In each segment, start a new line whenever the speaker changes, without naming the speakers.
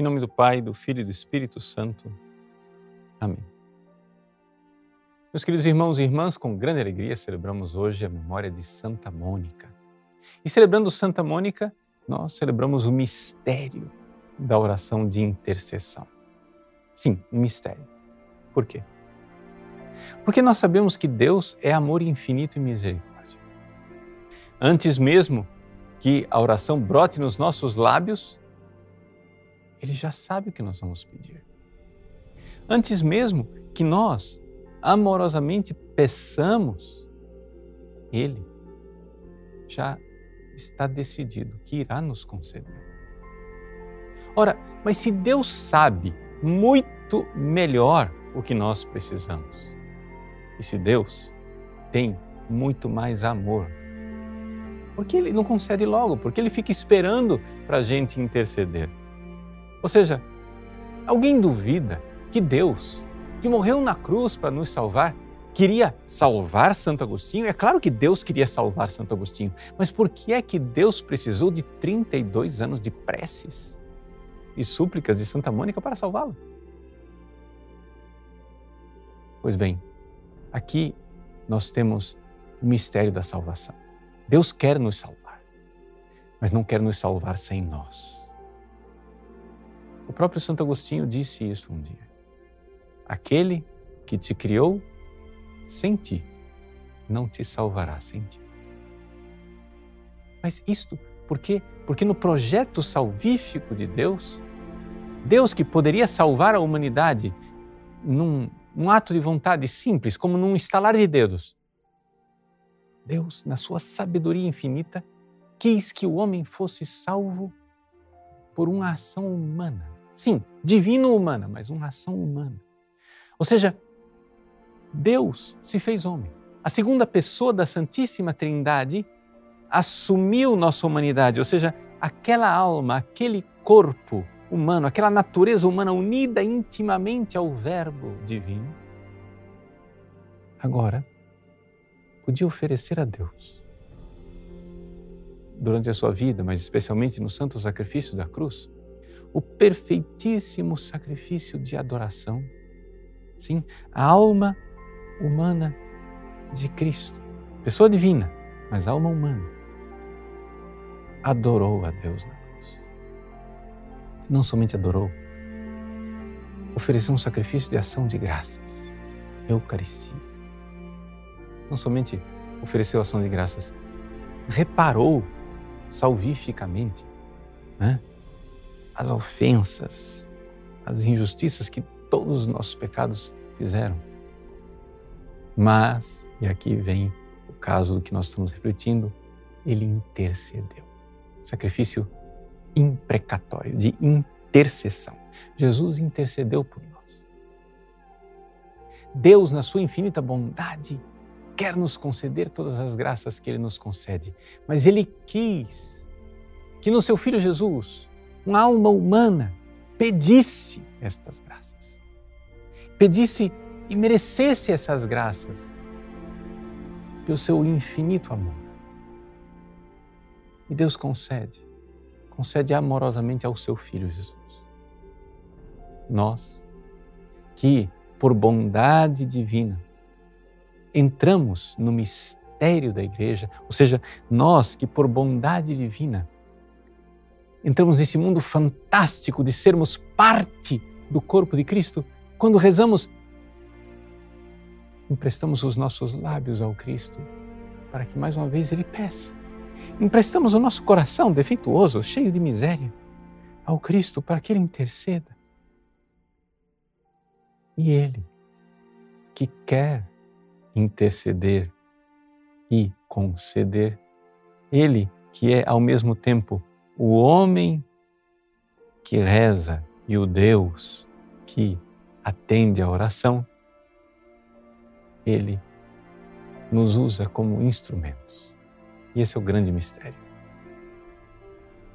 Em nome do Pai, do Filho e do Espírito Santo. Amém. Meus queridos irmãos e irmãs, com grande alegria celebramos hoje a memória de Santa Mônica. E celebrando Santa Mônica, nós celebramos o mistério da oração de intercessão. Sim, um mistério. Por quê? Porque nós sabemos que Deus é amor infinito e misericórdia. Antes mesmo que a oração brote nos nossos lábios, Ele já sabe o que nós vamos pedir. Antes mesmo que nós amorosamente peçamos, Ele já está decidido que irá nos conceder. Ora, mas se Deus sabe muito melhor o que nós precisamos, e se Deus tem muito mais amor, por que Ele não concede logo? Porque Ele fica esperando para a gente interceder. Ou seja, alguém duvida que Deus, que morreu na cruz para nos salvar, queria salvar Santo Agostinho? É claro que Deus queria salvar Santo Agostinho, mas por que é que Deus precisou de 32 anos de preces e súplicas de Santa Mônica para salvá-lo? Pois bem, aqui nós temos o mistério da salvação. Deus quer nos salvar, mas não quer nos salvar sem nós. O próprio Santo Agostinho disse isso um dia. Aquele que te criou sem ti não te salvará sem ti. Mas isto por quê? Porque no projeto salvífico de Deus, Deus que poderia salvar a humanidade num, num ato de vontade simples, como num estalar de dedos, Deus, na sua sabedoria infinita, quis que o homem fosse salvo por uma ação humana. Sim, divino-humana, mas uma ação humana. Ou seja, Deus se fez homem. A segunda pessoa da Santíssima Trindade assumiu nossa humanidade, ou seja, aquela alma, aquele corpo humano, aquela natureza humana unida intimamente ao Verbo divino. Agora, podia oferecer a Deus durante a sua vida, mas especialmente no santo sacrifício da cruz, o perfeitíssimo sacrifício de adoração Sim, a alma humana de Cristo, pessoa divina, mas alma humana, adorou a Deus na cruz. Não somente adorou, ofereceu um sacrifício de ação de graças, Eucaristia. Não somente ofereceu ação de graças, reparou salvificamente né, as ofensas, as injustiças que todos os nossos pecados fizeram. Mas, e aqui vem o caso do que nós estamos refletindo, ele intercedeu. Sacrifício imprecatório, de intercessão. Jesus intercedeu por nós. Deus, na sua infinita bondade, quer nos conceder todas as graças que Ele nos concede, mas Ele quis que no seu Filho Jesus, uma alma humana, pedisse estas graças pedisse e merecesse essas graças pelo seu infinito amor. E Deus concede, concede amorosamente ao seu Filho Jesus. Nós, que por bondade divina entramos no mistério da igreja, ou seja, nós que por bondade divina entramos nesse mundo fantástico de sermos parte do corpo de Cristo, quando rezamos, emprestamos os nossos lábios ao Cristo para que mais uma vez Ele peça. Emprestamos o nosso coração defeituoso, cheio de miséria, ao Cristo para que Ele interceda. E Ele, que quer interceder e conceder, Ele que é ao mesmo tempo o homem que reza e o Deus que atende à oração, Ele nos usa como instrumentos. E esse é o grande mistério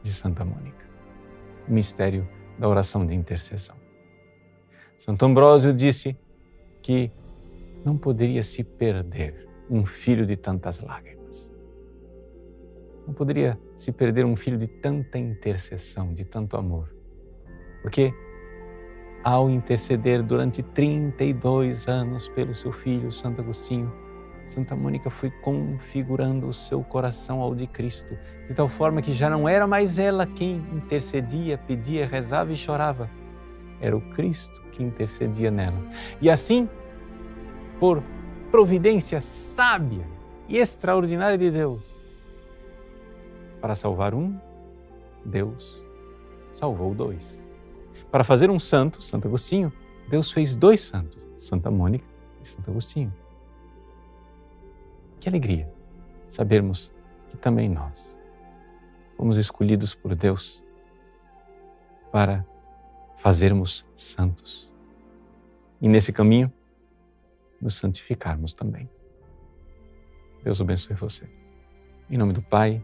de Santa Mônica o mistério da oração de intercessão. Santo Ambrósio disse que não poderia se perder um filho de tantas lágrimas. Não poderia se perder um filho de tanta intercessão, de tanto amor. Porque ao interceder durante 32 anos pelo seu filho Santo Agostinho, Santa Mônica foi configurando o seu coração ao de Cristo, de tal forma que já não era mais ela quem intercedia, pedia, rezava e chorava. Era o Cristo que intercedia nela. E assim, por providência sábia e extraordinária de Deus, para salvar um, Deus salvou dois. Para fazer um santo, Santo Agostinho, Deus fez dois santos, Santa Mônica e Santo Agostinho. Que alegria sabermos que também nós fomos escolhidos por Deus para fazermos santos. E nesse caminho, nos santificarmos também. Deus abençoe você. Em nome do Pai,